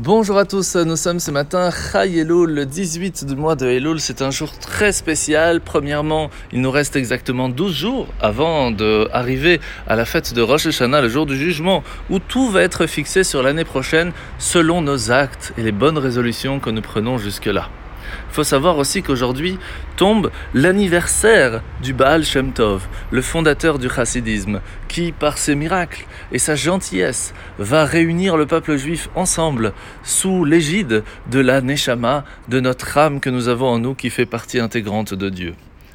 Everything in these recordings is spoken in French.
Bonjour à tous, nous sommes ce matin Chai Elul, le 18 du mois de Elul. C'est un jour très spécial. Premièrement, il nous reste exactement 12 jours avant d'arriver à la fête de Rosh Hashanah, le jour du jugement, où tout va être fixé sur l'année prochaine selon nos actes et les bonnes résolutions que nous prenons jusque-là. Il faut savoir aussi qu'aujourd'hui tombe l'anniversaire du Baal Shem Tov, le fondateur du chassidisme, qui, par ses miracles et sa gentillesse, va réunir le peuple juif ensemble sous l'égide de la Neshama, de notre âme que nous avons en nous qui fait partie intégrante de Dieu.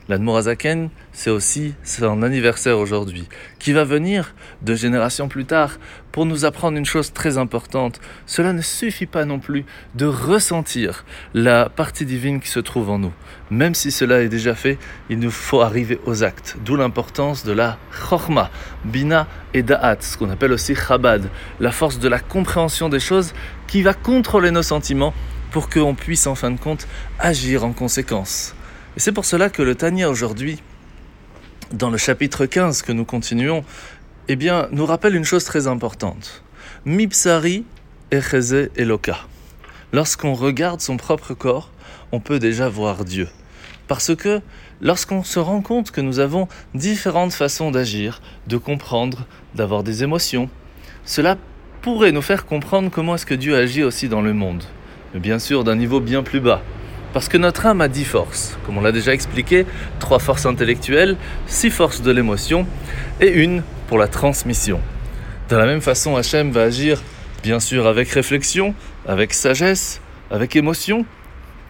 L'Admorazaken, c'est aussi son anniversaire aujourd'hui, qui va venir deux générations plus tard pour nous apprendre une chose très importante. Cela ne suffit pas non plus de ressentir la partie divine qui se trouve en nous. Même si cela est déjà fait, il nous faut arriver aux actes. D'où l'importance de la chorma, bina et da'at, ce qu'on appelle aussi chabad, la force de la compréhension des choses qui va contrôler nos sentiments pour qu'on puisse en fin de compte agir en conséquence. Et c'est pour cela que le Tania aujourd'hui, dans le chapitre 15 que nous continuons, eh bien, nous rappelle une chose très importante. Mipsari echeze eloka. Lorsqu'on regarde son propre corps, on peut déjà voir Dieu. Parce que lorsqu'on se rend compte que nous avons différentes façons d'agir, de comprendre, d'avoir des émotions, cela pourrait nous faire comprendre comment est-ce que Dieu agit aussi dans le monde. Mais bien sûr d'un niveau bien plus bas. Parce que notre âme a dix forces, comme on l'a déjà expliqué, trois forces intellectuelles, six forces de l'émotion et une pour la transmission. De la même façon, Hachem va agir, bien sûr, avec réflexion, avec sagesse, avec émotion,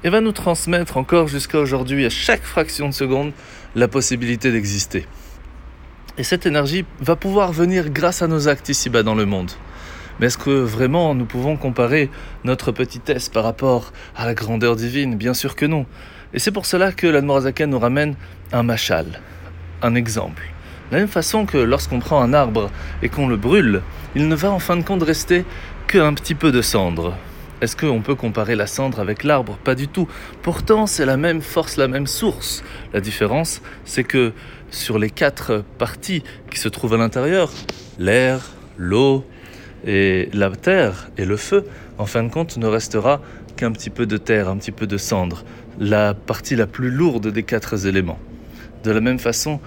et va nous transmettre encore jusqu'à aujourd'hui, à chaque fraction de seconde, la possibilité d'exister. Et cette énergie va pouvoir venir grâce à nos actes ici-bas dans le monde. Mais est-ce que vraiment nous pouvons comparer notre petitesse par rapport à la grandeur divine? Bien sûr que non. Et c'est pour cela que l'Admorazaken nous ramène un machal, un exemple. De la même façon que lorsqu'on prend un arbre et qu'on le brûle, il ne va en fin de compte rester qu'un petit peu de cendre. Est-ce qu'on peut comparer la cendre avec l'arbre? Pas du tout. Pourtant, c'est la même force, la même source. La différence, c'est que sur les quatre parties qui se trouvent à l'intérieur, l'air, l'eau, et la terre et le feu, en fin de compte, ne restera qu'un petit peu de terre, un petit peu de cendre, la partie la plus lourde des quatre éléments. De la même façon,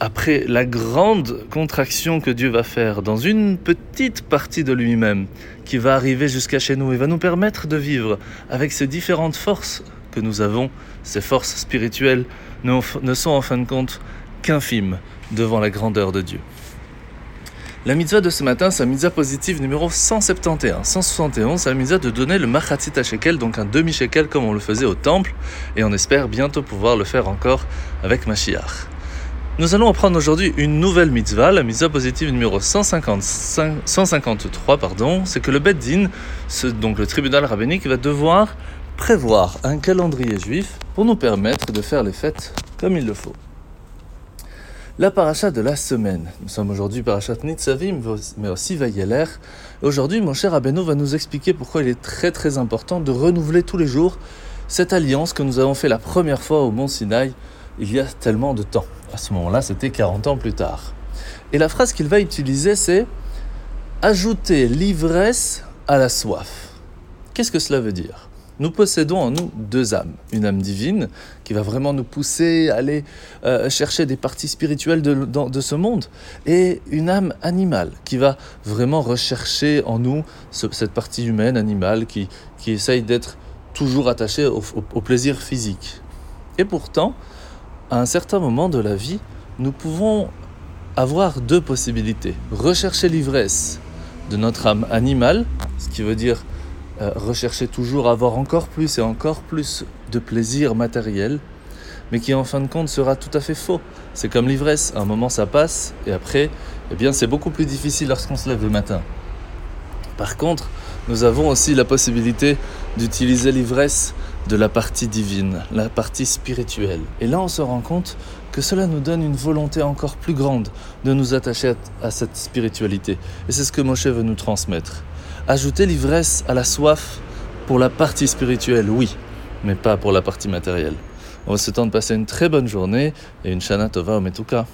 après la grande contraction que Dieu va faire dans une petite partie de lui-même, qui va arriver jusqu'à chez nous et va nous permettre de vivre avec ces différentes forces que nous avons, ces forces spirituelles, ne sont en fin de compte qu'infimes devant la grandeur de Dieu. La mitzvah de ce matin, c'est la mitzvah positive numéro 171. 171, c'est la mitzvah de donner le machatzit shekel, donc un demi-shekel comme on le faisait au temple, et on espère bientôt pouvoir le faire encore avec Mashiach. Nous allons apprendre aujourd'hui une nouvelle mitzvah, la mitzvah positive numéro 155, 153, pardon, c'est que le Beddin, donc le tribunal rabbinique, va devoir prévoir un calendrier juif pour nous permettre de faire les fêtes comme il le faut. La paracha de la semaine. Nous sommes aujourd'hui parachat Nitzavim, mais aussi Vayeler. Aujourd'hui, mon cher Abeno va nous expliquer pourquoi il est très très important de renouveler tous les jours cette alliance que nous avons fait la première fois au Mont Sinaï il y a tellement de temps. À ce moment-là, c'était 40 ans plus tard. Et la phrase qu'il va utiliser, c'est ajouter l'ivresse à la soif. Qu'est-ce que cela veut dire? Nous possédons en nous deux âmes. Une âme divine qui va vraiment nous pousser à aller euh, chercher des parties spirituelles de, ce monde et une âme animale qui va vraiment rechercher en nous cette partie humaine, animale, qui, qui essaye d'être toujours attachée au, au plaisir physique. Et pourtant, à un certain moment de la vie, nous pouvons avoir deux possibilités. Rechercher l'ivresse de notre âme animale, ce qui veut dire euh, rechercher toujours avoir encore plus et encore plus de plaisir matériel, mais qui en fin de compte sera tout à fait faux. C'est comme l'ivresse, un moment ça passe, et après, eh bien c'est beaucoup plus difficile lorsqu'on se lève le matin. Par contre, nous avons aussi la possibilité d'utiliser l'ivresse de la partie divine, la partie spirituelle. Et là, on se rend compte que cela nous donne une volonté encore plus grande de nous attacher à, cette spiritualité. Et c'est ce que Moshe veut nous transmettre. Ajouter l'ivresse à la soif pour la partie spirituelle, oui, mais pas pour la partie matérielle. On se tenter de passer une très bonne journée et une Shana Tova au Metuka.